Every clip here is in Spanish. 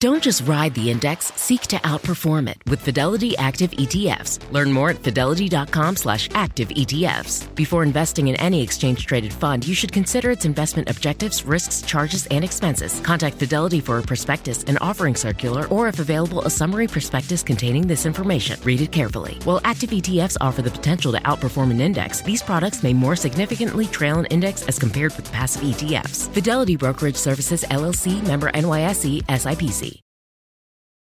Don't just ride the index, seek to outperform it with Fidelity Active ETFs. Learn more at fidelity.com slash active ETFs. Before investing in any exchange traded fund, you should consider its investment objectives, risks, charges, and expenses. Contact Fidelity for a prospectus, an offering circular, or if available, a summary prospectus containing this information. Read it carefully. While active ETFs offer the potential to outperform an index, these products may more significantly trail an index as compared with passive ETFs. Fidelity Brokerage Services LLC member NYSE SIPC.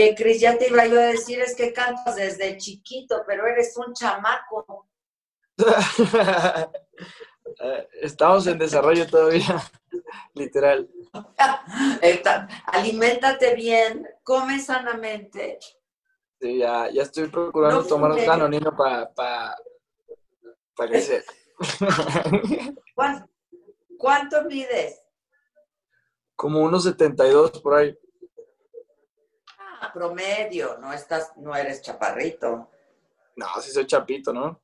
Oye, Cris, ya te iba yo a decir, es que cantas desde chiquito, pero eres un chamaco. Eh, Estamos en desarrollo todavía, literal. Aliméntate bien, come sanamente. Sí, ya, ya estoy procurando No tomar un canonino para pa, pa crecer. ¿Cuán- ¿Cuánto mides? Como unos 72 por ahí. Promedio, no estás, no eres chaparrito. No, sí soy chapito, ¿no?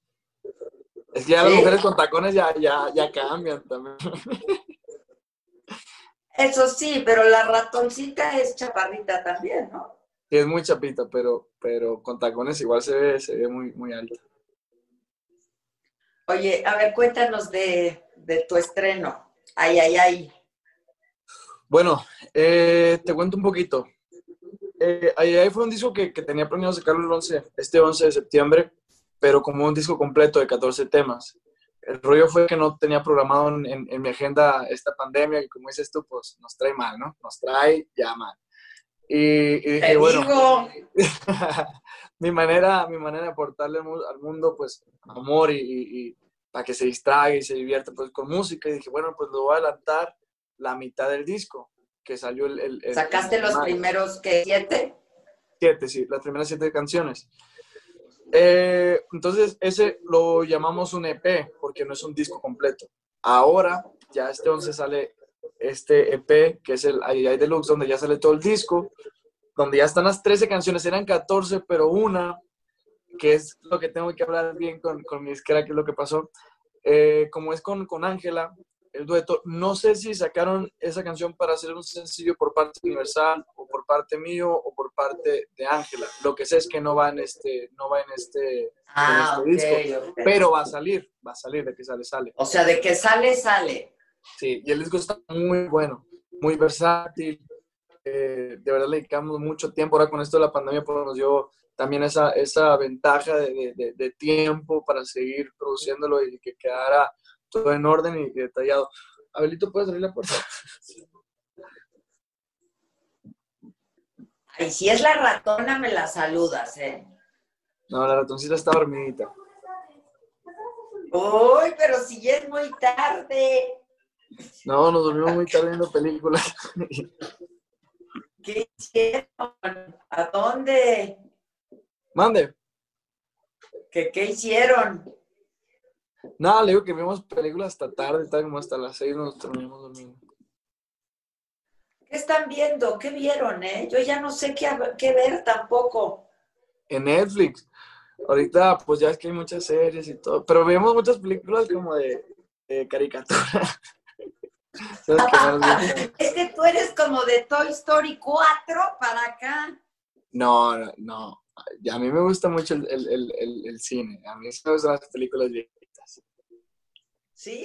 Es que ya las mujeres con tacones ya, ya, ya cambian también. Eso sí, pero la ratoncita es chaparrita también, ¿no? Sí, es muy chapito, pero, pero con tacones igual se ve, se ve muy, muy alto. Oye, a ver, cuéntanos de, de tu estreno. Ay, ay, ay. Bueno, eh, te cuento un poquito. Eh, ahí fue un disco que, que tenía planeado sacarlo el 11, este 11 de septiembre, pero como un disco completo de 14 temas. El rollo fue que no tenía programado en, en- en mi agenda esta pandemia y como dices tú, pues nos trae mal, ¿no? Nos trae ya mal. Y, y dije, Te bueno, digo, mi manera, mi manera de aportarle al mu- al mundo, pues, amor y, y- y para que se distraiga y se divierta, pues, con música. Y dije, bueno, pues, lo voy a adelantar la mitad del disco, que salió el... el- el- sacaste el los primeros que siete. Siete, sí, las primeras siete canciones. Eh, entonces, ese lo llamamos un EP, porque no es un disco completo. Ahora, ya este 11 sale este EP, que es el AI Deluxe, donde ya sale todo el disco, donde ya están las 13 canciones, eran 14, pero una, que es lo que tengo que hablar bien con, con mi disquera, que es lo que pasó, eh, como es con con Ángela, el dueto, no sé si sacaron esa canción para hacer un sencillo por parte Universal, o por parte mío, o por parte de Ángela. Lo que sé es que no va en este, no va en este, Ah, en este disco, pero va a salir, va a salir, de que sale, sale. O sea, de que sale, sale. Sí, y el disco está muy bueno, muy versátil. eh, de verdad le dedicamos mucho tiempo. Ahora con esto de la pandemia pues, nos dio también esa, esa ventaja de- de tiempo para seguir produciéndolo y que quedara todo en orden y detallado. Abelito, ¿puedes abrir la puerta? Ay, si es la ratona, me la saludas, ¿eh? No, la ratoncita está dormidita. Uy, pero si ya es muy tarde. No, nos dormimos muy tarde viendo películas. ¿Qué hicieron? ¿A dónde? Mande. ¿Qué, qué hicieron? Nada, le digo que vimos películas hasta tarde, tal como hasta las seis nos terminamos durmiendo. ¿Qué están viendo? ¿Qué vieron, eh? Yo ya no sé qué, qué ver tampoco. en Netflix. Ahorita, pues ya es que hay muchas series y todo, pero vemos muchas películas como de, de caricatura. Es que tú eres como de Toy Story 4 para acá. No, no, no. A mí me gusta mucho el, el- el- cine. A mí me gustan las películas viejitas. ¿Sí?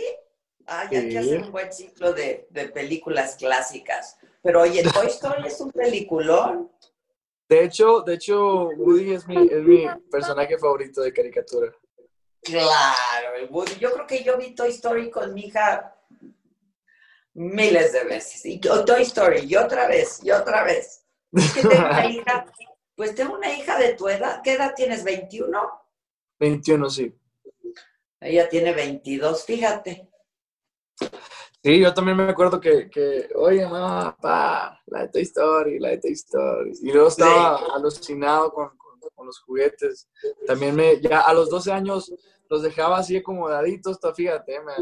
Ah, ya hay que Sí. hacer un buen ciclo de, de películas clásicas. Pero oye, Toy Story es un peliculón. De hecho, de hecho, Woody es mi, es mi personaje favorito de caricatura. Claro, el Woody. Yo creo que yo vi Toy Story con mi hija miles de veces. Y Toy Story, y otra vez, y otra vez. Es que tengo una hija, pues tengo una hija de tu edad. ¿Qué edad tienes? ¿21? 21, sí. Ella tiene 22, fíjate. Sí, yo también me acuerdo que, que oye, mamá, pa, la de Toy Story, la de Toy Story. Y luego estaba alucinado con, con, con, los juguetes. También me, ya a los 12 años los dejaba así acomodaditos, fíjate, me,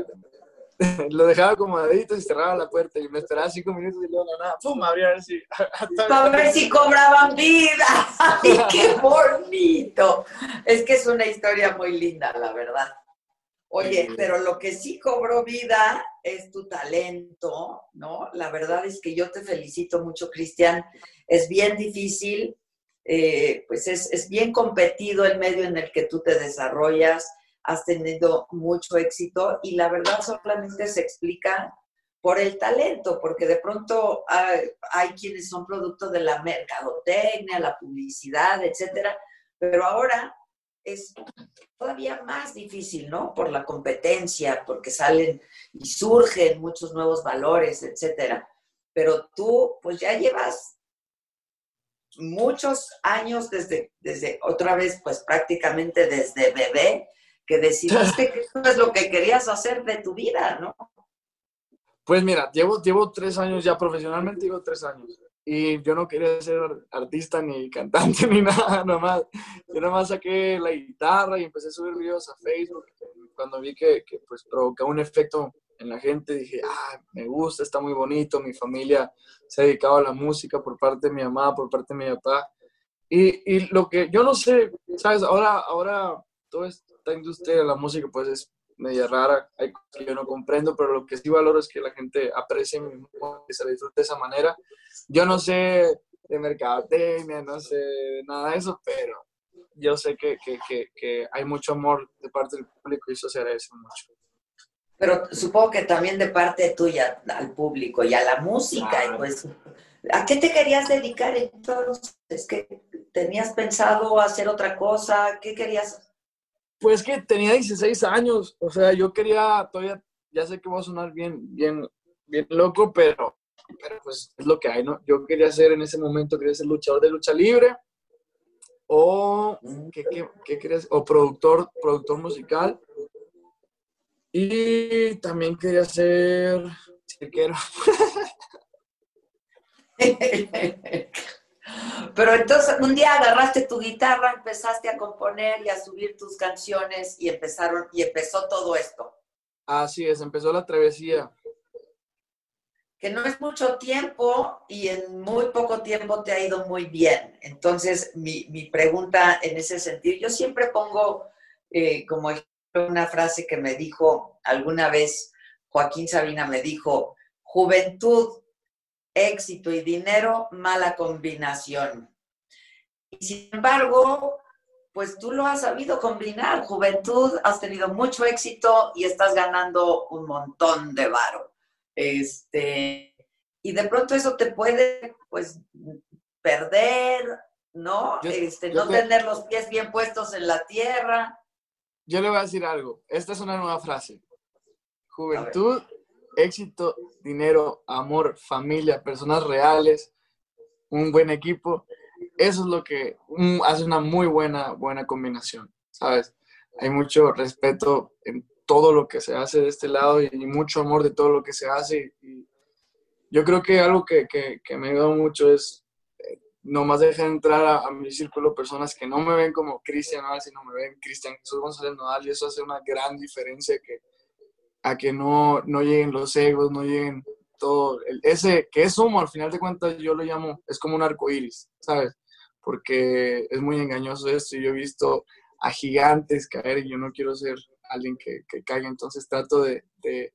lo dejaba acomodadito y cerraba la puerta y me esperaba cinco minutos y luego nada, ¡pum! abría a ver si... Para ver si cobraban vida. ¡Ay, qué bonito! Es que es una historia muy linda, la verdad. Oye, pero lo que sí cobró vida es tu talento, ¿no? La verdad es que yo te felicito mucho, Cristian. Es bien difícil, eh, pues es, es bien competido el medio en el que tú te desarrollas has tenido mucho éxito y la verdad solamente se explica por el talento, porque de pronto hay, hay quienes son producto de la mercadotecnia, la publicidad, etcétera, pero ahora es todavía más difícil, ¿no? Por la competencia, porque salen y surgen muchos nuevos valores, etcétera. Pero tú, pues ya llevas muchos años desde, desde otra vez, pues prácticamente desde bebé, que decidiste que eso es lo que querías hacer de tu vida, ¿no? Pues mira, llevo, llevo tres años ya profesionalmente, llevo tres años. Y yo no quería ser artista ni cantante ni nada, nomás. Yo nomás saqué la guitarra y empecé a subir videos a Facebook. Cuando vi que, que pues provocaba un efecto en la gente, dije, ah, me gusta, está muy bonito. Mi familia se ha dedicado a la música por parte de mi mamá, por parte de mi papá. Y, y lo que yo no sé, ¿sabes? Ahora, ahora todo esto industria de la música pues es media rara, hay cosas que yo no comprendo, pero lo que sí valoro es que la gente aprecie mi música, que se la disfrute de esa manera. Yo no sé de mercadotecnia, no sé nada de eso, pero yo sé que, que, que, que, hay mucho amor de parte del público y eso se agradece mucho. Pero supongo que también de parte tuya al público y a la música, claro. pues, ¿a qué te querías dedicar entonces? ¿Es que tenías pensado hacer otra cosa? ¿Qué querías pues que tenía 16 años, o sea, yo quería, todavía, ya sé que voy a sonar bien, bien, bien loco, pero, pero pues es lo que hay, ¿no? Yo quería ser en ese momento, quería ser luchador de lucha libre, o, ¿qué, qué, querías? O productor, productor musical, y también quería ser cirquero. Pero entonces un día agarraste tu guitarra, empezaste a componer y a subir tus canciones y empezaron y empezó todo esto. Así es, empezó la travesía. Que no es mucho tiempo y en muy poco tiempo te ha ido muy bien. Entonces, mi, mi pregunta en ese sentido, yo siempre pongo eh, como ejemplo una frase que me dijo alguna vez Joaquín Sabina, me dijo, juventud, éxito y dinero, mala combinación. Y sin embargo, pues tú lo has sabido combinar. Juventud, has tenido mucho éxito y estás ganando un montón de varo. Este, y de pronto eso te puede, pues, perder, ¿no? Yo, este, yo no te, tener los pies bien puestos en la tierra. Yo le voy a decir algo. Esta es una nueva frase. Juventud éxito, dinero, amor, familia, personas reales, un buen equipo, eso es lo que hace una muy buena, buena combinación, ¿sabes? Hay mucho respeto en todo lo que se hace de este lado y mucho amor de todo lo que se hace. Yo creo que algo que, que, que me ayuda mucho es eh, nomás dejar entrar a, mi círculo personas que no me ven como Cristian sino me ven Cristian Jesús González Nodal y eso hace una gran diferencia que a que no, no lleguen los egos, no lleguen todo, ese que es humo, al final de cuentas yo lo llamo, es como un arco iris, ¿sabes? Porque es muy engañoso esto y yo he visto a gigantes caer y yo no quiero ser alguien que, que caiga, entonces trato de, de,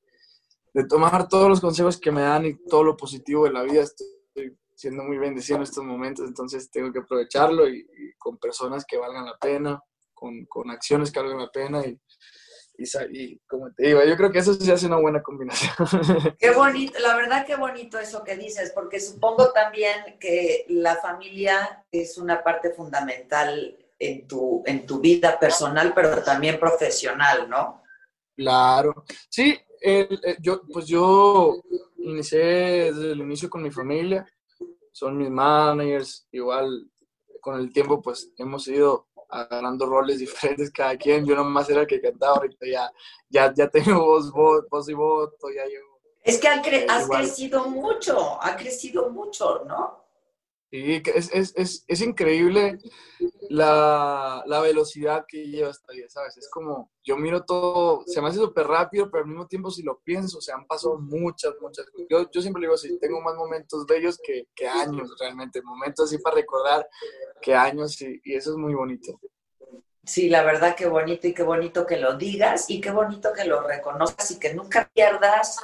de, tomar todos los consejos que me dan y todo lo positivo de la vida, estoy siendo muy bendecido en estos momentos, entonces tengo que aprovecharlo y, y con personas que valgan la pena, con, con acciones que valgan la pena y y, como te digo, yo creo que eso sí hace una buena combinación. Qué bonito, la verdad qué bonito eso que dices, porque supongo también que la familia es una parte fundamental en tu, en tu vida personal, pero también profesional, ¿no? Claro. Sí, el- eh, yo, pues yo inicié desde el inicio con mi familia, son mis managers, igual con el tiempo pues hemos ido agarrando roles diferentes cada quien, yo nomás era el que cantaba, ahorita ya, ya, ya tengo voz, voz, voz y voto, ya llevo. Es que cre- has Igual. crecido mucho, ha crecido mucho, ¿no? Sí, es, es, es, es increíble la, la velocidad que lleva esta vida, ¿sabes? Es como, yo miro todo, se me hace súper rápido, pero al mismo tiempo si lo pienso, se han pasado muchas, muchas cosas. Yo, yo siempre digo así, tengo más momentos bellos que, que años realmente, momentos así para recordar que años y, y eso es muy bonito. Sí, la verdad qué bonito y qué bonito que lo digas y qué bonito que lo reconozcas y que nunca pierdas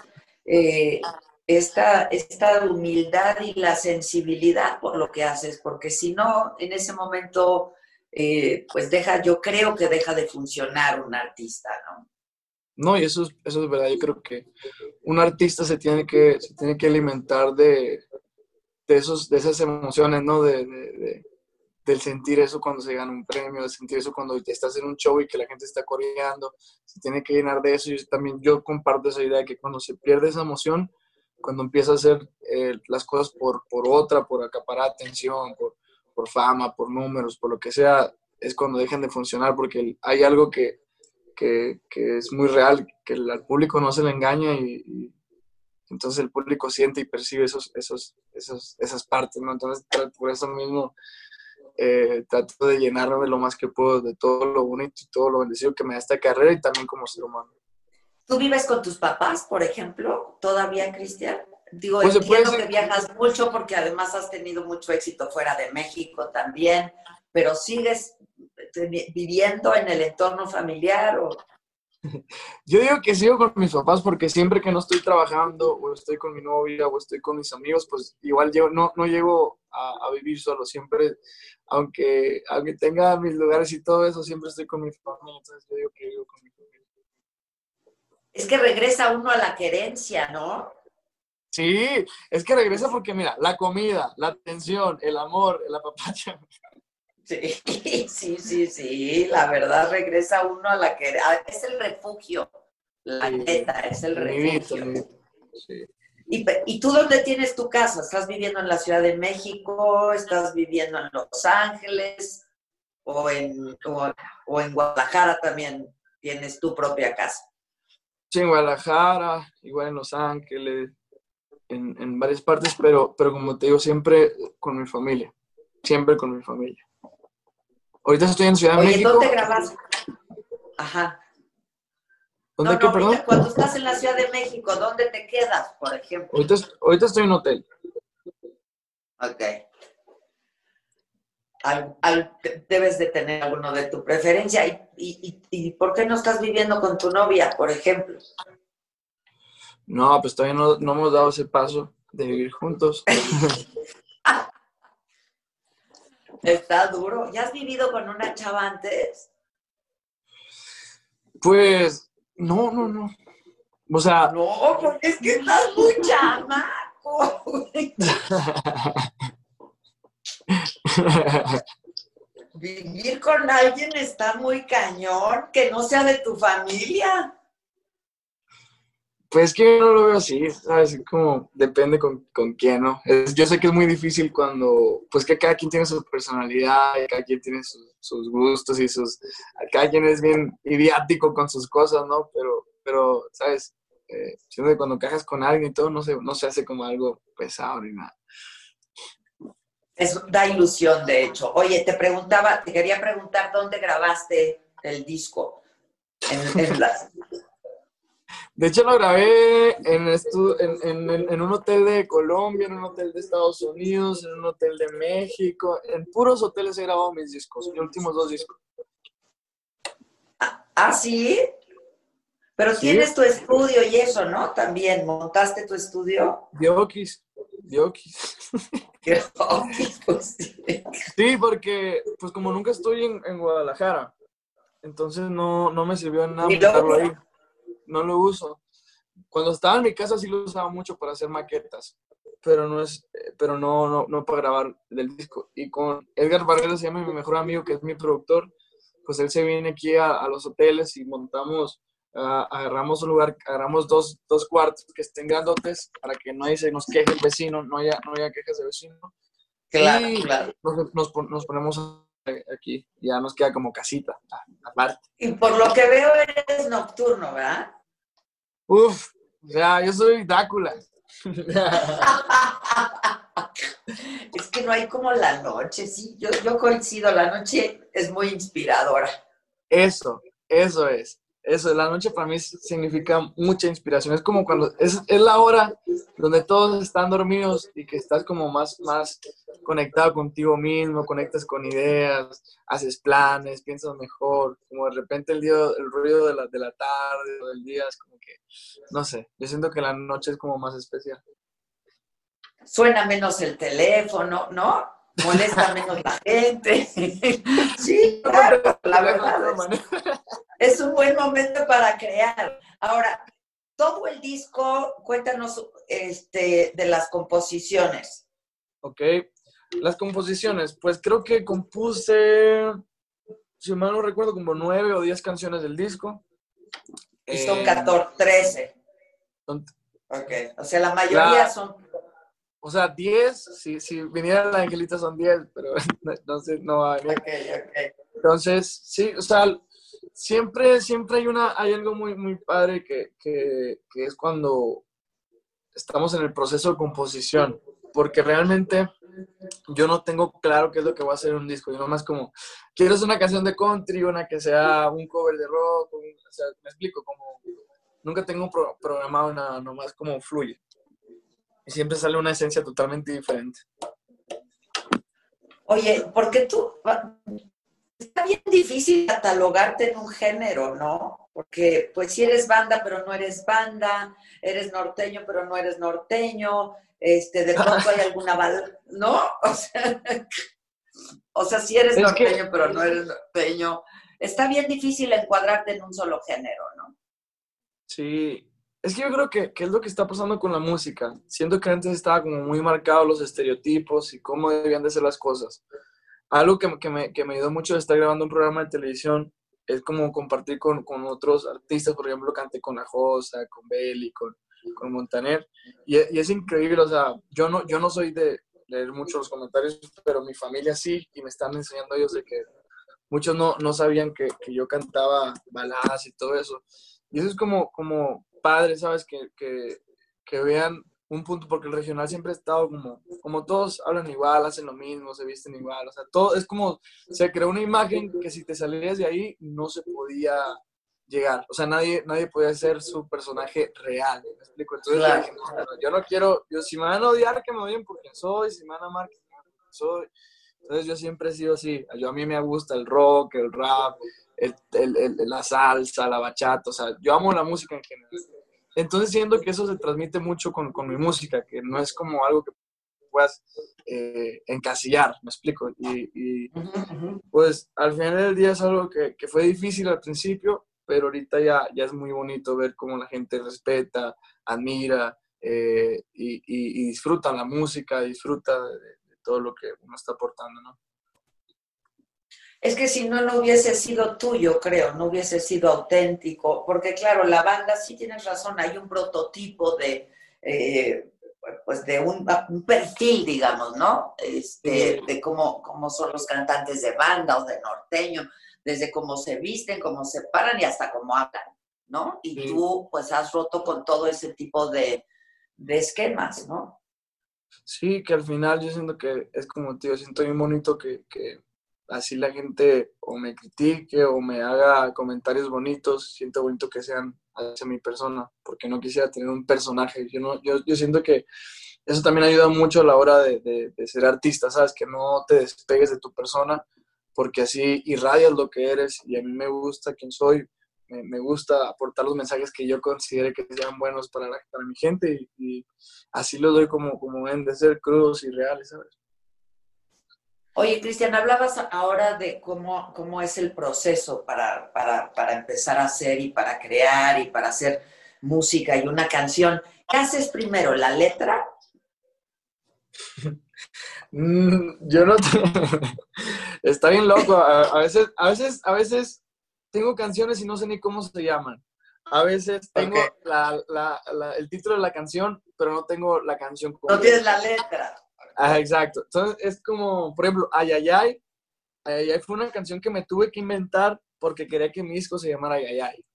eh, esta, esta humildad y la sensibilidad por lo que haces, porque si no, en ese momento, eh, pues deja, yo creo que deja de funcionar un artista, ¿no? No, y eso es, eso es verdad, yo creo que un artista se tiene que, se tiene que alimentar de, de, esos, de esas emociones, ¿no? De, de- de- del sentir eso cuando se gana un premio, de sentir eso cuando estás en un show y que la gente está coreando, se tiene que llenar de eso. Yo también yo comparto esa idea de que cuando se pierde esa emoción, cuando empieza a hacer eh, las cosas por, por otra, por acaparar atención, por, por fama, por números, por lo que sea, es cuando dejan de funcionar porque hay algo que, que, es muy real, que el- al público no se le engaña y, entonces el público siente y percibe esos, esos, esos, esas partes, ¿no? Entonces por eso mismo eh, trato de llenarme lo más que puedo de todo lo bonito y todo lo bendecido que me da esta carrera y también como ser humano. ¿Tú vives con tus papás, por ejemplo, todavía, Cristian? Digo, Pues entiendo que viajas mucho porque además has tenido mucho éxito fuera de México también, pero sigues viviendo en el entorno familiar o Yo digo que sigo con mis papás porque siempre que no estoy trabajando o estoy con mi novia o estoy con mis amigos, pues igual yo no, no llego a, a vivir solo. Siempre, aunque, aunque tenga mis lugares y todo eso, siempre estoy con mi familia. Entonces yo digo que vivo con mi. Es que regresa uno a la querencia, ¿no? Sí, es que regresa porque mira, la comida, la atención, el amor, el apapacho. Sí, sí, sí, sí, la verdad regresa uno a la querencia. Es el refugio, la neta, es el refugio. Sí. ¿Y, ¿Y tú dónde tienes tu casa? ¿Estás viviendo en la Ciudad de México? ¿Estás viviendo en Los Ángeles? ¿O en, o, o en Guadalajara también tienes tu propia casa? Sí, en Guadalajara, igual en Los Ángeles, en, en varias partes, pero, pero como te digo, siempre con mi familia. Siempre con mi familia. Ahorita estoy en Ciudad de México. ¿dónde grabas? Ajá. ¿Dónde No, qué, no, perdón? ahorita cuando estás en la Ciudad de México, ¿dónde te quedas, por ejemplo? Ahorita, ahorita estoy en hotel. Ok. Al- debes de tener alguno de tu preferencia. ¿Y, y, y, y por qué no estás viviendo con tu novia, por ejemplo? No, pues todavía no, no hemos dado ese paso de vivir juntos. Está duro. ¿Ya has vivido con una chava antes? Pues, no, no, no. O sea, No, porque es que estás muy chamaco. Vivir con alguien está muy cañón, que no sea de tu familia. Pues que no lo veo así, ¿sabes? Es Como depende con, con quién, ¿no? Yo sé que es muy difícil cuando, pues que cada quien tiene su personalidad, y cada quien tiene sus, sus gustos y sus, cada quien es bien idiático con sus cosas, ¿no? Pero, pero ¿sabes? Eh, siento que cuando cajas con alguien y todo, no se, no se hace como algo pesado ni nada. Es, da ilusión, de hecho. Oye, te preguntaba, te quería preguntar dónde grabaste el disco. En, en las- De hecho, lo grabé en, estu- en, en- en un hotel de Colombia, en un hotel de Estados Unidos, en un hotel de México. En puros hoteles he grabado mis discos, mis últimos dos discos. ¿Ah, sí? Pero Sí. tienes tu estudio y eso, ¿no? También, ¿montaste tu estudio? Diokis, Diokis. Pues sí. Porque pues como nunca estoy en, en Guadalajara, entonces no, no me sirvió de nada montarlo ahí. No lo uso. Cuando estaba en mi casa sí lo usaba mucho para hacer maquetas, pero no es, pero no, no, no para grabar del disco. Y con Edgar Barrera se llama mi mejor amigo, que es mi productor, pues él se viene aquí a, a los hoteles y montamos, ah, agarramos un lugar, agarramos dos, dos cuartos que estén grandotes para que no se nos queje el vecino, no haya, no haya quejas de vecino. Claro, Y claro. Nos, nos pon- nos ponemos aquí, ya nos queda como casita, a- aparte. Y por lo que veo eres nocturno, ¿verdad? Uf, o sea, yo soy Drácula. Es que no hay como la noche, sí, yo, yo coincido, la noche es muy inspiradora. Eso, eso es. Eso, la noche para mí significa mucha inspiración. Es como cuando es, es la hora donde todos están dormidos y que estás como más, más conectado contigo mismo, conectas con ideas, haces planes, piensas mejor. Como de repente el, día, el ruido de la, de la tarde o del día es como que, no sé, yo siento que la noche es como más especial. Suena menos el teléfono, ¿no? Molesta menos la gente. Sí, claro, la verdad es, es un buen momento para crear. Ahora, todo el disco, cuéntanos este, de las composiciones. Ok, las composiciones, pues creo que compuse, si mal no recuerdo, como nueve o diez canciones del disco. Y son Eh, 14, 13. son- Ok, o sea, la mayoría La- son... O sea, 10, si, si viniera la Angelita son 10, pero no, no sé, no va a venir. Ok, ok. Entonces, sí, o sea, siempre, siempre hay, una, hay algo muy, muy padre que, que, que es cuando estamos en el proceso de composición, porque realmente yo no tengo claro qué es lo que voy a hacer en un disco, yo nomás como, quiero hacer una canción de country, una que sea un cover de rock, un- o sea, me explico, como, nunca tengo pro- programado nada, nomás como fluye. Y siempre sale una esencia totalmente diferente. Oye, porque tú... Está bien difícil catalogarte en un género, ¿no? Porque pues si eres banda, pero no eres banda, eres norteño, pero no eres norteño, este, de pronto hay alguna bal... ¿No? O sea, o sea, si eres norteño, pero no eres norteño. Está bien difícil encuadrarte en un solo género, ¿no? Sí, es que yo creo que, que es lo que está pasando con la música. Siento que antes estaba como muy marcado los estereotipos y cómo debían de ser las cosas. Algo que, que, me, que me ayudó mucho de estar grabando un programa de televisión es como compartir con, con otros artistas, por ejemplo, canté con Ajosa, con Belly, con, con Montaner, y, e- y es increíble, o sea, yo no, yo no soy de leer mucho los comentarios, pero mi familia sí, y me están enseñando ellos de que muchos no, no sabían que, que yo cantaba baladas y todo eso. Y eso es como, como padre, ¿sabes? Que, que, que vean un punto, porque el regional siempre ha estado como, como todos hablan igual, hacen lo mismo, se visten igual, o sea, todo es como, se creó una imagen que si te salías de ahí no se podía llegar, o sea, nadie, nadie podía ser su personaje real, ¿me explico? Entonces Claro. dije, no, no, yo no quiero, yo si me van a odiar, que me odien por quien soy, si me van a amar, que me amen por quien soy. Entonces yo siempre he sido así, yo a mí me gusta el rock, el rap, el, la salsa, la bachata, o sea, yo amo la música en general. Entonces siento que eso se transmite mucho con, con mi música, que no es como algo que puedas eh, encasillar, me explico. Y, pues al final del día es algo que, que fue difícil al principio, pero ahorita ya, ya es muy bonito ver cómo la gente respeta, admira eh, y, y- disfruta la música, disfruta de todo lo que uno está aportando, ¿no? Es que si no, no hubiese sido tuyo, creo, no hubiese sido auténtico, porque claro, la banda, sí tienes razón, hay un prototipo de, eh, pues de un, un perfil, digamos, ¿no? Este, de cómo, cómo son los cantantes de banda o de norteño, desde cómo se visten, cómo se paran y hasta cómo hablan, ¿no? Y Sí. tú, pues, has roto con todo ese tipo de, de esquemas, ¿no? Sí, que al final yo siento que es como, tío, siento bien bonito que, que así la gente o me critique o me haga comentarios bonitos, siento bonito que sean hacia mi persona, porque no quisiera tener un personaje. Yo, no, yo, yo siento que eso también ayuda mucho a la hora de, de- ser artista, ¿sabes? Que no te despegues de tu persona, porque así irradias lo que eres y a mí me gusta quién soy, me, gusta aportar los mensajes que yo considere que sean buenos para, la, para mi gente y, así los doy como, como deben de ser, crudos y reales, ¿sabes? Oye, Cristian, hablabas ahora de cómo, cómo es el proceso para, para, para empezar a hacer y para crear y para hacer música y una canción. ¿Qué haces primero, la letra? Mm, yo no. Está bien loco. A, a veces, a veces, a veces tengo canciones y no sé ni cómo se llaman. A veces tengo la- la- la- el título de la canción, pero no tengo la canción No tienes la letra. Ah, exacto. Entonces es como, por ejemplo, Ay, ay, ay. Ay, ay, ay fue una canción que me tuve que inventar porque quería que mi disco se llamara Ay, ay, ay.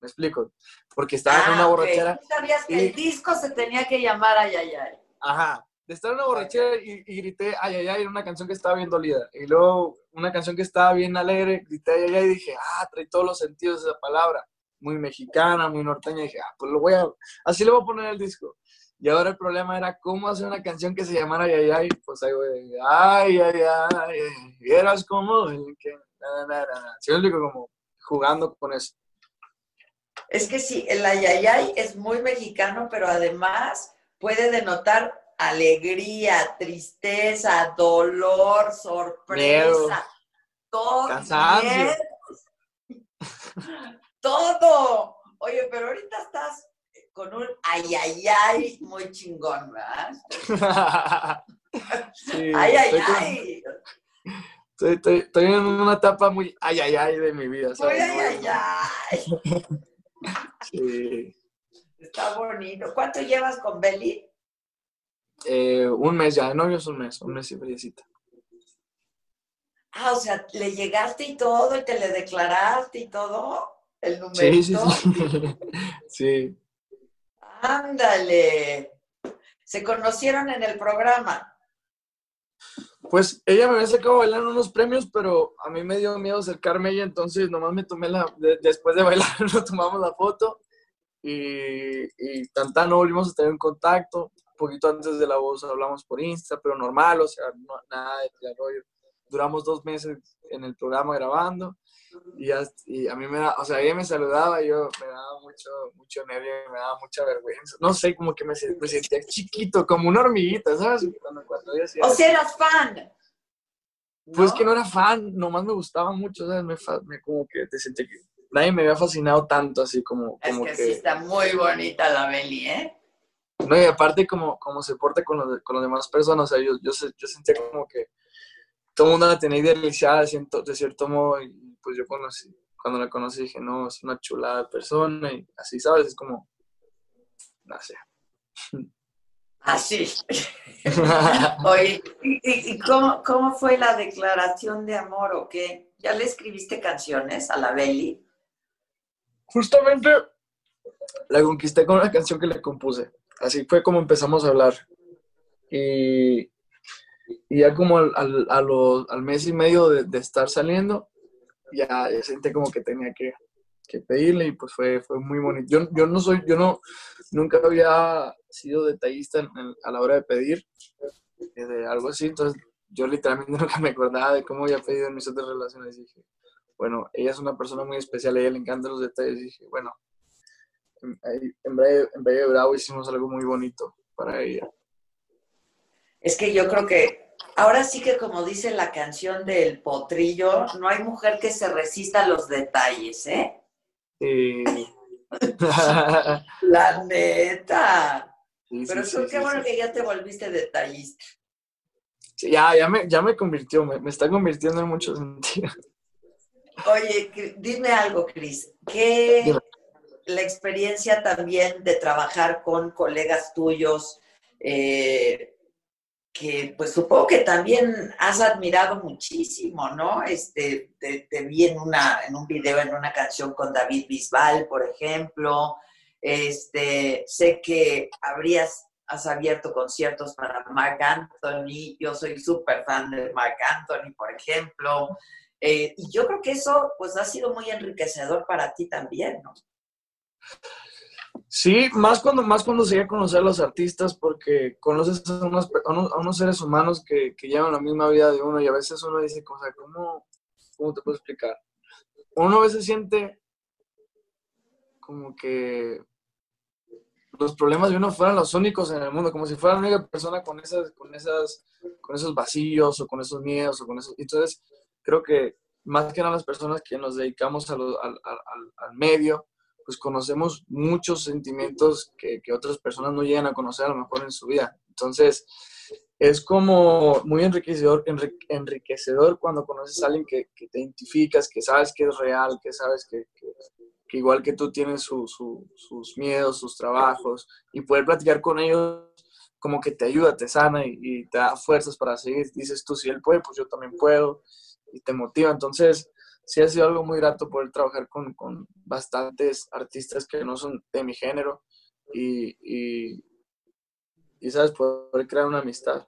¿Me explico? Porque estaba en una Ah, borrachera. ¿Tú sabías que y- el disco se tenía que llamar Ay, ay, ay? Ajá. De estar en una borrachera y, y grité Ay, ay, ay, era una canción que estaba bien dolida. Y luego una canción que estaba bien alegre, grité Ay, ay, ay, y dije, ah, trae todos los sentidos de esa palabra. Muy mexicana, muy norteña. Y dije, ah, pues lo voy a, así le voy a poner el disco. Y ahora el problema era cómo hacer una canción que se llamara Ay, ay, ay. Pues ahí voy, ay, ay, ay, ay, eras como el que... na, na, na. Sí, como jugando con eso. Es que sí, el ay, ay, ay es muy mexicano, pero además puede denotar alegría, tristeza, dolor, sorpresa, Miedo. todo. Cansancio. miedo. todo. Oye, pero ahorita estás con un ay, ay, ay muy chingón, ¿verdad? Sí, Ay, ay, estoy con- ay. Estoy, estoy- estoy en una etapa muy ay, ay, ay de mi vida. Muy ¿sabes? ay, ay, ay. Sí. Está bonito. ¿Cuánto llevas con Beli? Eh, un mes ya, de novios un mes, un mes y feriecita. Ah, o sea, le llegaste y todo, y te le declaraste y todo, el numerito. Sí, sí, sí. Sí, Ándale. Se conocieron en el programa. Pues ella me había sacado bailar unos premios, pero a mí me dio miedo acercarme a ella, entonces nomás me tomé la, de- después de bailar nos tomamos la foto y, y tan no volvimos a tener un contacto. Un poquito antes de la voz hablamos por Insta, pero normal, o sea, nada de de rollo. Duramos dos meses en el programa grabando y, y a mí me da, o sea, ella me saludaba y yo me daba mucho, mucho nervio, me daba mucha vergüenza. No sé, como que me, me sentía chiquito, como una hormiguita, ¿sabes? Cuando, cuando hacía O sea, eras fan. pues ¿no? que no era fan, nomás me gustaba mucho, ¿sabes? Me, me como que te sentí que nadie me había fascinado tanto, así como, Es como que, que, sí está muy bonita la Beli, ¿eh? no, y aparte como, como se porta con, los, con las demás personas, o sea, yo, yo, yo sentía como que todo el mundo la tenía idealizada de cierto, de cierto modo, y pues yo conocí, cuando la conocí dije, no, es una chulada de persona, y así, ¿sabes? Es como, no sé. Así. Oye, ¿y, cómo, cómo fue la declaración de amor o qué? ¿Ya le escribiste canciones a la Beli? Justamente la conquisté con una canción que le compuse. Así fue como empezamos a hablar. Y, y ya como al, al, a los- al mes y medio de, de estar saliendo, ya, sentí como que tenía que, pedirle y pues fue, fue muy bonito. Yo, yo no soy, yo no, nunca había sido detallista a la hora de pedir eh, algo así, entonces yo literalmente nunca me acordaba de cómo había pedido en mis otras relaciones. Y dije, bueno, ella es una persona muy especial, a ella le encantan los detalles. Y dije, bueno, en, en Valle, en de Bravo hicimos algo muy bonito para ella. Es que yo creo que ahora sí que como dice la canción del potrillo, no hay mujer que se resista a los detalles, ¿eh? Y... La neta. Sí, Pero sí, tú sí, qué sí, bueno sí. que ya te volviste detallista. Sí, ya, ya, me, ya me convirtió, me, me está convirtiendo en muchos sentidos. Oye, dime algo, Cris. ¿Qué Dime. la experiencia también de trabajar con colegas tuyos, eh, que pues supongo que también has admirado muchísimo, ¿no? Este, te, vi en, una, en un video, en una canción con David Bisbal, por ejemplo. Este, sé que habrías, has abierto conciertos para Mark Anthony. Yo soy súper fan de Mark Anthony, por ejemplo. Eh, y yo creo que eso pues ha sido muy enriquecedor para ti también, ¿no? Sí, más cuando, más cuando se llega a conocer a los artistas, porque conoces a unos, a unos, seres humanos que, que llevan la misma vida de uno y a veces uno dice, o ¿cómo, ¿cómo te puedo explicar? Uno a veces siente como que los problemas de uno fueran los únicos en el mundo, como si fuera la única persona con esas, con esas, con esos vacíos o con esos miedos o con esos. Entonces, creo que más que nada las personas que nos dedicamos al, al, al, medio, pues conocemos muchos sentimientos que, que, otras personas no llegan a conocer a lo mejor en su vida. Entonces, es como muy enriquecedor, enriquecedor cuando conoces a alguien que, que, te identificas, que sabes que es real, que sabes que, que igual que tú tienes sus miedos, sus trabajos, y poder platicar con ellos como que te ayuda, te sana y, y, te da fuerzas para seguir. Dices tú, si él puede, pues yo también puedo, y te motiva. Entonces, sí ha sido algo muy grato poder trabajar con, con bastantes artistas que no son de mi género y, y, y, ¿sabes? Poder crear una amistad.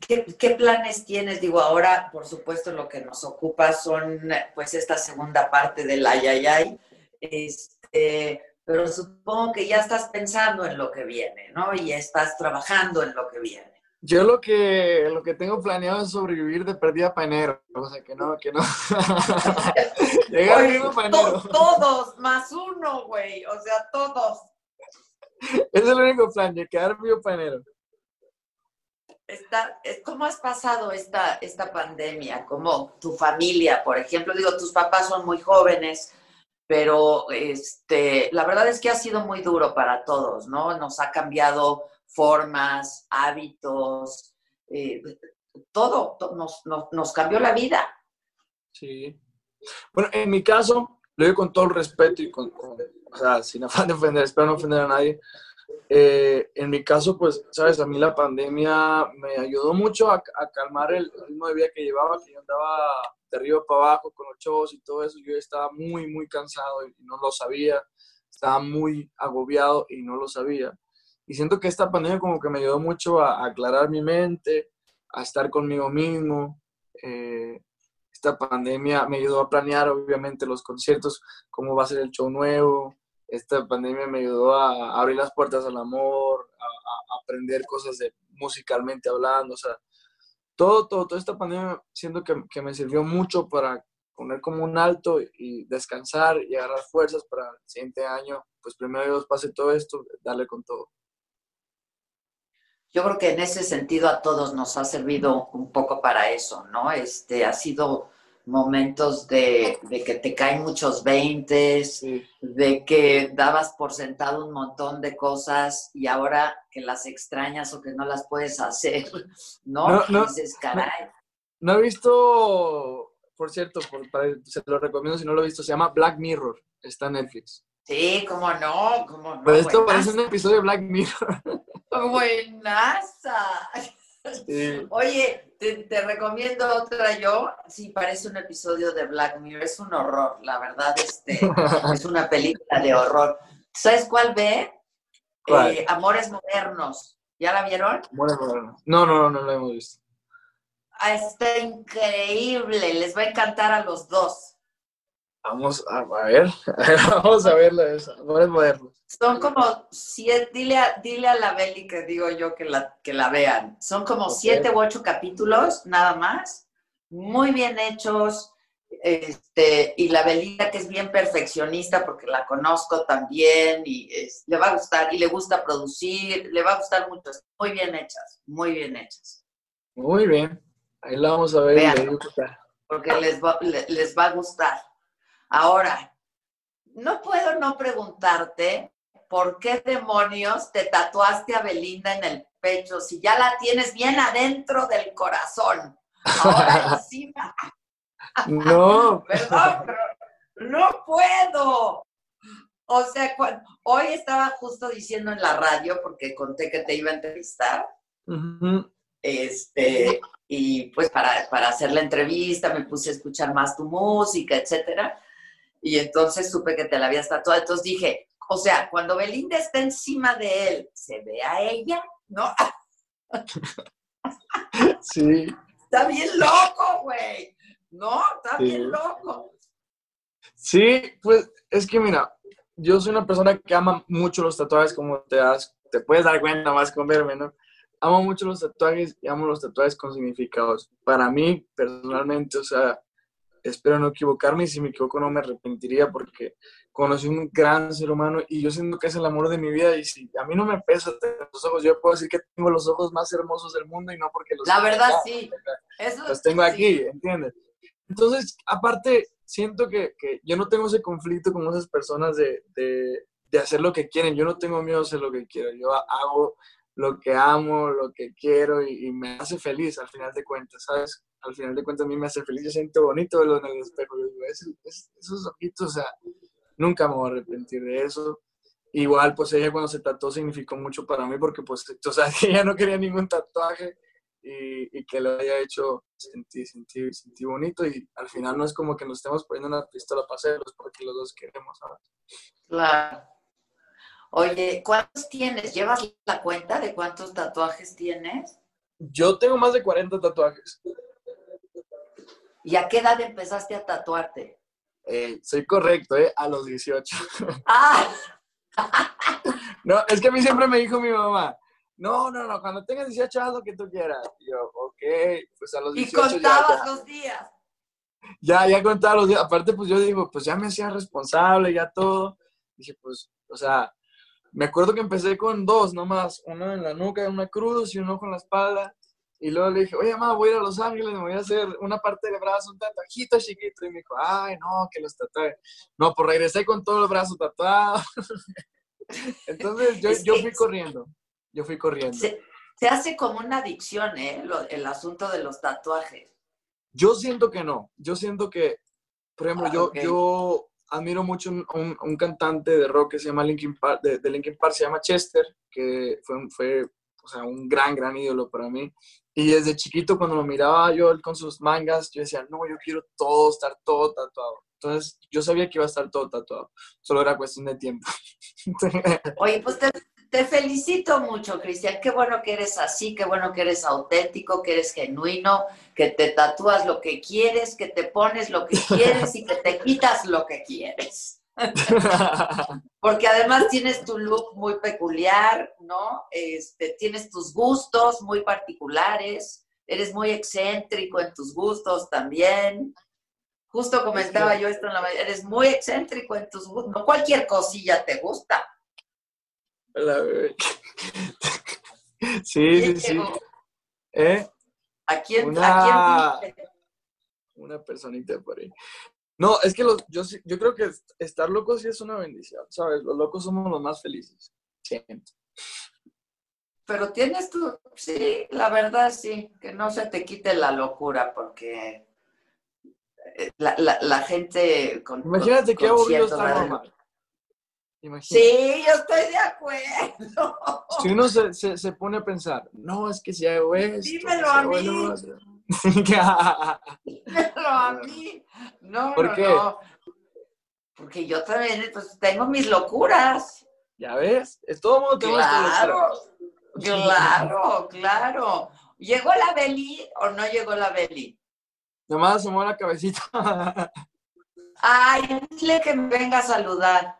¿Qué, ¿Qué, planes tienes? Digo, ahora, por supuesto, lo que nos ocupa son, pues, esta segunda parte del ayayay. Este, pero supongo que ya estás pensando en lo que viene, ¿no? Y estás trabajando en lo que viene. Yo lo que, lo que tengo planeado es sobrevivir de perdida para enero. O sea, que no, que no. Llegar vivo para enero. todos, más uno, güey. O sea, todos. es el único plan, de quedar vivo para enero. Está, ¿Cómo has pasado esta, esta pandemia? ¿Cómo tu familia, por ejemplo? Digo, tus papás son muy jóvenes, pero este, la verdad es que ha sido muy duro para todos, ¿no? Nos ha cambiado formas, hábitos, eh, todo, nos, nos, cambió la vida. Sí. Bueno, en mi caso, lo digo con todo el respeto y con, o sea, sin afán de ofender, espero no ofender a nadie. Eh, en mi caso, pues, sabes, a mí la pandemia me ayudó mucho a, calmar el ritmo de vida que llevaba, que yo andaba de arriba para abajo con los shows y todo eso. Yo estaba muy, muy cansado y no lo sabía. Estaba muy agobiado y no lo sabía. Y siento que esta pandemia como que me ayudó mucho a, aclarar mi mente, a estar conmigo mismo. Eh, esta pandemia me ayudó a planear, obviamente, los conciertos, cómo va a ser el show nuevo. Esta pandemia me ayudó a, abrir las puertas al amor, a, aprender cosas de, musicalmente hablando. O sea, todo, todo, toda esta pandemia siento que, que me sirvió mucho para poner como un alto y descansar y agarrar fuerzas para el siguiente año. Pues primero Dios pase todo esto, darle con todo yo creo que en ese sentido a todos nos ha servido un poco para eso, ¿no? Este, ha sido momentos de, que te caen muchos veintes, de que dabas por sentado un montón de cosas y ahora que las extrañas o que no las puedes hacer, ¿no? no, dices, caray. No, he visto, por cierto, se lo recomiendo si no lo he visto, se llama Black Mirror, está en Netflix. Sí, cómo no, cómo no. Pero esto parece un episodio de Black Mirror. Buenaza. Oye, te, recomiendo otra yo. Sí, parece un episodio de Black Mirror. Es un horror, la verdad. Este, es una película de horror. ¿Sabes cuál ve? Eh, Amores Modernos. ¿Ya la vieron? Amores Modernos. No, no, no, no la hemos visto. Ah, está increíble. Les va a encantar a los dos. Vamos a, ver, vamos a verla esa, Amores Modernos. Son como siete, dile a, dile a la Beli que digo yo que la, que la vean. Son como siete u ocho capítulos, nada más, muy bien hechos. Este, y la Belita que es bien perfeccionista porque la conozco también y le va a gustar y le gusta producir, le va a gustar mucho, muy bien hechas, muy bien hechas. Muy bien, ahí la vamos a ver. porque les les va a gustar. Ahora, no puedo no preguntarte ¿por qué demonios te tatuaste a Belinda en el pecho si ya la tienes bien adentro del corazón? Ahora encima. No. Perdón, pero no puedo. O sea, hoy estaba justo diciendo en la radio, porque conté que te iba a entrevistar, este, y pues para, para hacer la entrevista me puse a escuchar más tu música, etcétera, y entonces supe que te la habías tatuado, entonces dije, o sea, cuando Belinda está encima de él, ¿se ve a ella? ¿No? Sí. Está bien loco, güey. No, está bien loco. Sí, pues es que mira, yo soy una persona que ama mucho los tatuajes, como te das, te puedes dar cuenta más con verme, ¿no? Amo mucho los tatuajes y amo los tatuajes con significados. Para mí, personalmente, o sea, espero no equivocarme y si me equivoco no me arrepentiría porque conocí un gran ser humano y yo siento que es el amor de mi vida y si a mí no me pesa tener los ojos, yo puedo decir que tengo los ojos más hermosos del mundo y no porque los... La verdad, acá, sí. Eso, Los tengo sí. aquí, ¿entiendes? Entonces, aparte, siento que, que yo no tengo ese conflicto con esas personas de, de, de hacer lo que quieren. Yo no tengo miedo a hacer lo que quiero. Yo hago lo que amo, lo que quiero y, y me hace feliz al final de cuentas, ¿sabes? Al final de cuentas a mí me hace feliz. Yo siento bonito verlo en el espejo. Digo, "Ese- es- esos ojitos, o sea, nunca me voy a arrepentir de eso. Igual, pues ella cuando se tatuó significó mucho para mí porque, pues, o sea, ella no quería ningún tatuaje y, y que lo haya hecho, sentí, sentí, sentí bonito y al final no es como que nos estemos poniendo una pistola para hacerlos porque los dos queremos, ¿sabes? Claro. Oye, ¿cuántos tienes? ¿Llevas la cuenta de cuántos tatuajes tienes? Yo tengo más de 40 tatuajes. ¿Y a qué edad empezaste a tatuarte? Eh, soy correcto, ¿eh? A los 18. ¡Ah! No, es que a mí siempre me dijo mi mamá, no, no, no, cuando tengas 18 haz lo que tú quieras. Y yo, ok, pues a los Y 18 ya, contabas ya, los días. ya, ya contaba los días. Aparte, pues yo digo, pues ya me hacía responsable, ya todo. Dije, pues, o sea, me acuerdo que empecé con dos nomás, uno en la nuca, una cruz y uno con la espalda. Y luego le dije, oye, mamá, voy a ir a Los Ángeles, me voy a hacer una parte del brazo, un tatuajito chiquito. Y me dijo, ay, no, que los tatuajes. No, pues regresé con todo el brazo tatuado. Entonces yo, yo fui corriendo, yo fui corriendo. Se, se hace como una adicción, ¿eh? Lo- el asunto de los tatuajes. Yo siento que no. Yo siento que, por ejemplo, Ah, yo, ok. yo admiro mucho un, un- un cantante de rock que se llama Linkin Park, de, de Linkin Park, se llama Chester, que fue, fue o sea, un gran, gran ídolo para mí. Y desde chiquito, cuando lo miraba yo con sus mangas, yo decía, no, yo quiero todo, estar todo tatuado. Entonces, yo sabía que iba a estar todo tatuado. Solo era cuestión de tiempo. Oye, pues te, te felicito mucho, Cristian. Qué bueno que eres así, qué bueno que eres auténtico, que eres genuino, que te tatúas lo que quieres, que te pones lo que quieres y que te quitas lo que quieres. Porque además tienes tu look muy peculiar, ¿no? Este, tienes tus gustos muy particulares, eres muy excéntrico en tus gustos también. Justo comentaba yo esto en la mañana, eres muy excéntrico en tus gustos. No cualquier cosilla te gusta. Sí, sí, sí. ¿Eh? ¿A quién, Una- ¿a quién una personita por ahí. No, es que los, yo, sí- yo creo que estar loco sí es una bendición, ¿sabes? Los locos somos los más felices. Pero tienes tu, sí, la verdad sí, que no se te quite la locura porque eh, la, la- la gente con Imagínate con- qué aburrido está normal. Imagínate. Sí, yo estoy de acuerdo. Si uno se, se, se pone a pensar, no, es que si hago esto, Dímelo si a hago mí. otro". Pero a mí, no, ¿Por no, qué? no. Porque yo también, pues tengo mis locuras. ¿Ya ves? Es todo mundo tenemos Claro, claro, claro. ¿Llegó la Beli o no llegó la Beli? Nomás asomó la cabecita. Ay, dile que me venga a saludar.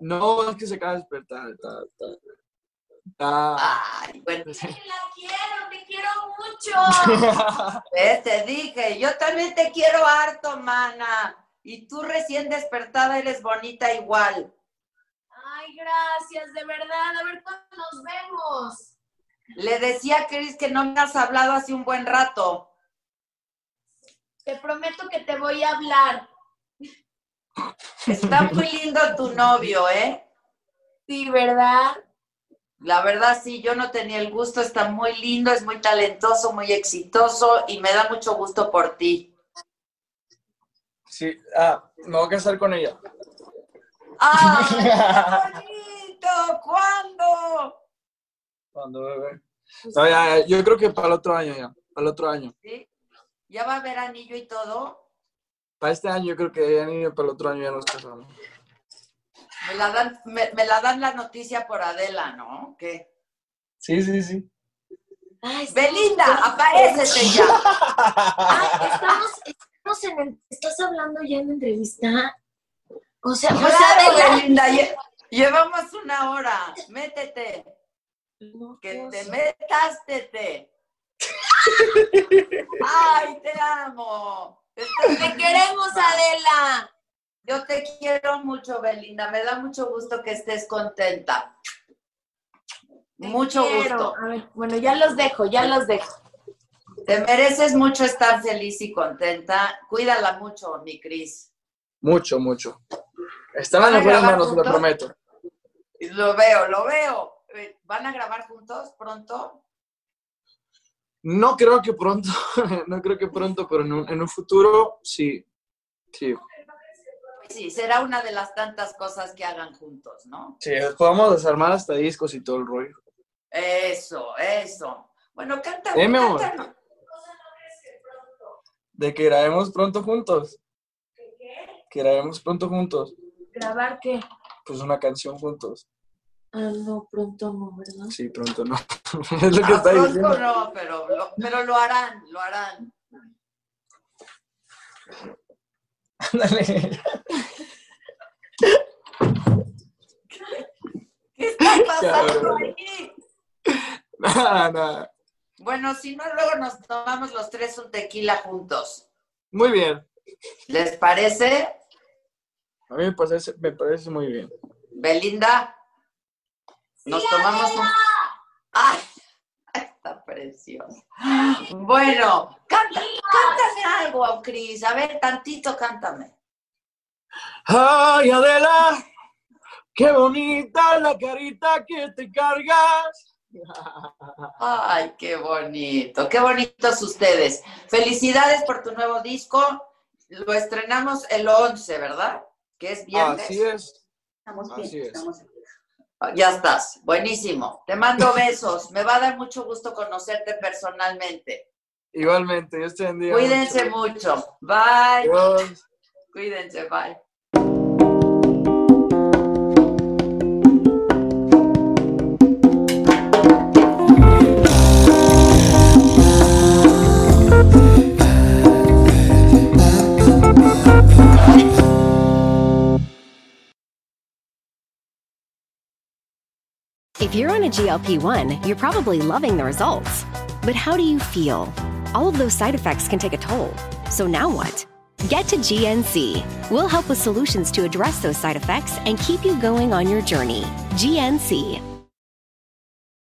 No, es que se acaba de despertar. Está, está, está- Ay, bueno, La quiero, te quiero mucho. ves, te dije, yo también te quiero harto, mana. Y tú recién despertada eres bonita igual. Ay, gracias, de verdad. A ver cuándo nos vemos. Le decía a Cris que no me has hablado hace un buen rato. Te prometo que te voy a hablar. Está muy lindo tu novio, ¿eh? Sí, ¿verdad? La verdad sí, yo no tenía el gusto, está muy lindo, es muy talentoso, muy exitoso y me da mucho gusto por ti. Sí, ah, me voy a casar con ella. ¡Ay, qué bonito! ¿Cuándo? Cuando bebé. No, ya, ya, yo creo que para el otro año ya. Para el otro año. ¿Sí? ¿Ya va a haber anillo y todo? Para este año yo creo que ya ni para el otro año ya nos casamos. Me la dan, me, me la dan la noticia por Adela, ¿no? ¿Qué? Sí, sí, sí. Ay, estamos- Belinda, aparécete ya. Ay, estamos, estamos en, el- ¿estás hablando ya en entrevista? O sea, o sea, Claro, Adela- Belinda, lle- llevamos una hora. Métete. No, Que no te sé. metas, tete. Ay, te amo. Te queremos, Adela. Yo te quiero mucho, Belinda. Me da mucho gusto que estés contenta. Te mucho quiero. gusto. Ver, bueno, ya los dejo, ya los dejo. Te mereces mucho estar feliz y contenta. Cuídala mucho, mi Cris. Mucho, mucho. Están ¿Van en grabar manos, lo juntos? prometo. Lo veo, lo veo. Eh, ¿Van a grabar juntos pronto? No creo que pronto, no creo que pronto, pero en un, en un futuro sí. Sí. Sí, será una de las tantas cosas que hagan juntos, ¿no? Sí, podemos desarmar hasta discos y todo el rollo. Eso, eso. Bueno, canta, Eh, cántanos. De que grabemos pronto juntos. Que grabemos pronto juntos. ¿Grabar qué? Pues una canción juntos. Ah, no, pronto no, ¿verdad? Sí, pronto no. es lo que Ah, está pronto diciendo. no, pero lo, pero lo harán, lo harán. Ándale. ¿Qué está pasando ahí? Nada, nada. Bueno, si no, luego nos tomamos los tres un tequila juntos. Muy bien. ¿Les parece? A mí me parece, me parece muy bien. Belinda, nos tomamos un... ¡Ay! Está precioso. Bueno, canta, cántame algo, Cris. A ver, tantito, cántame. Ay, Adela, qué bonita la carita que te cargas. Ay, qué bonito, qué bonitos ustedes. Felicidades por tu nuevo disco. Lo estrenamos el 11, ¿verdad? Que es viernes. Así es. Estamos así es. estamos bien. Ya estás, buenísimo. Te mando besos. Me va a dar mucho gusto conocerte personalmente. Igualmente, Dios te bendiga. Cuídense mucho. Bye. Cuídense, bye. If you're on a GLP 1, you're probably loving the results. But how do you feel? All of those side effects can take a toll. So now what? Get to GNC. We'll help with solutions to address those side effects and keep you going on your journey. GNC,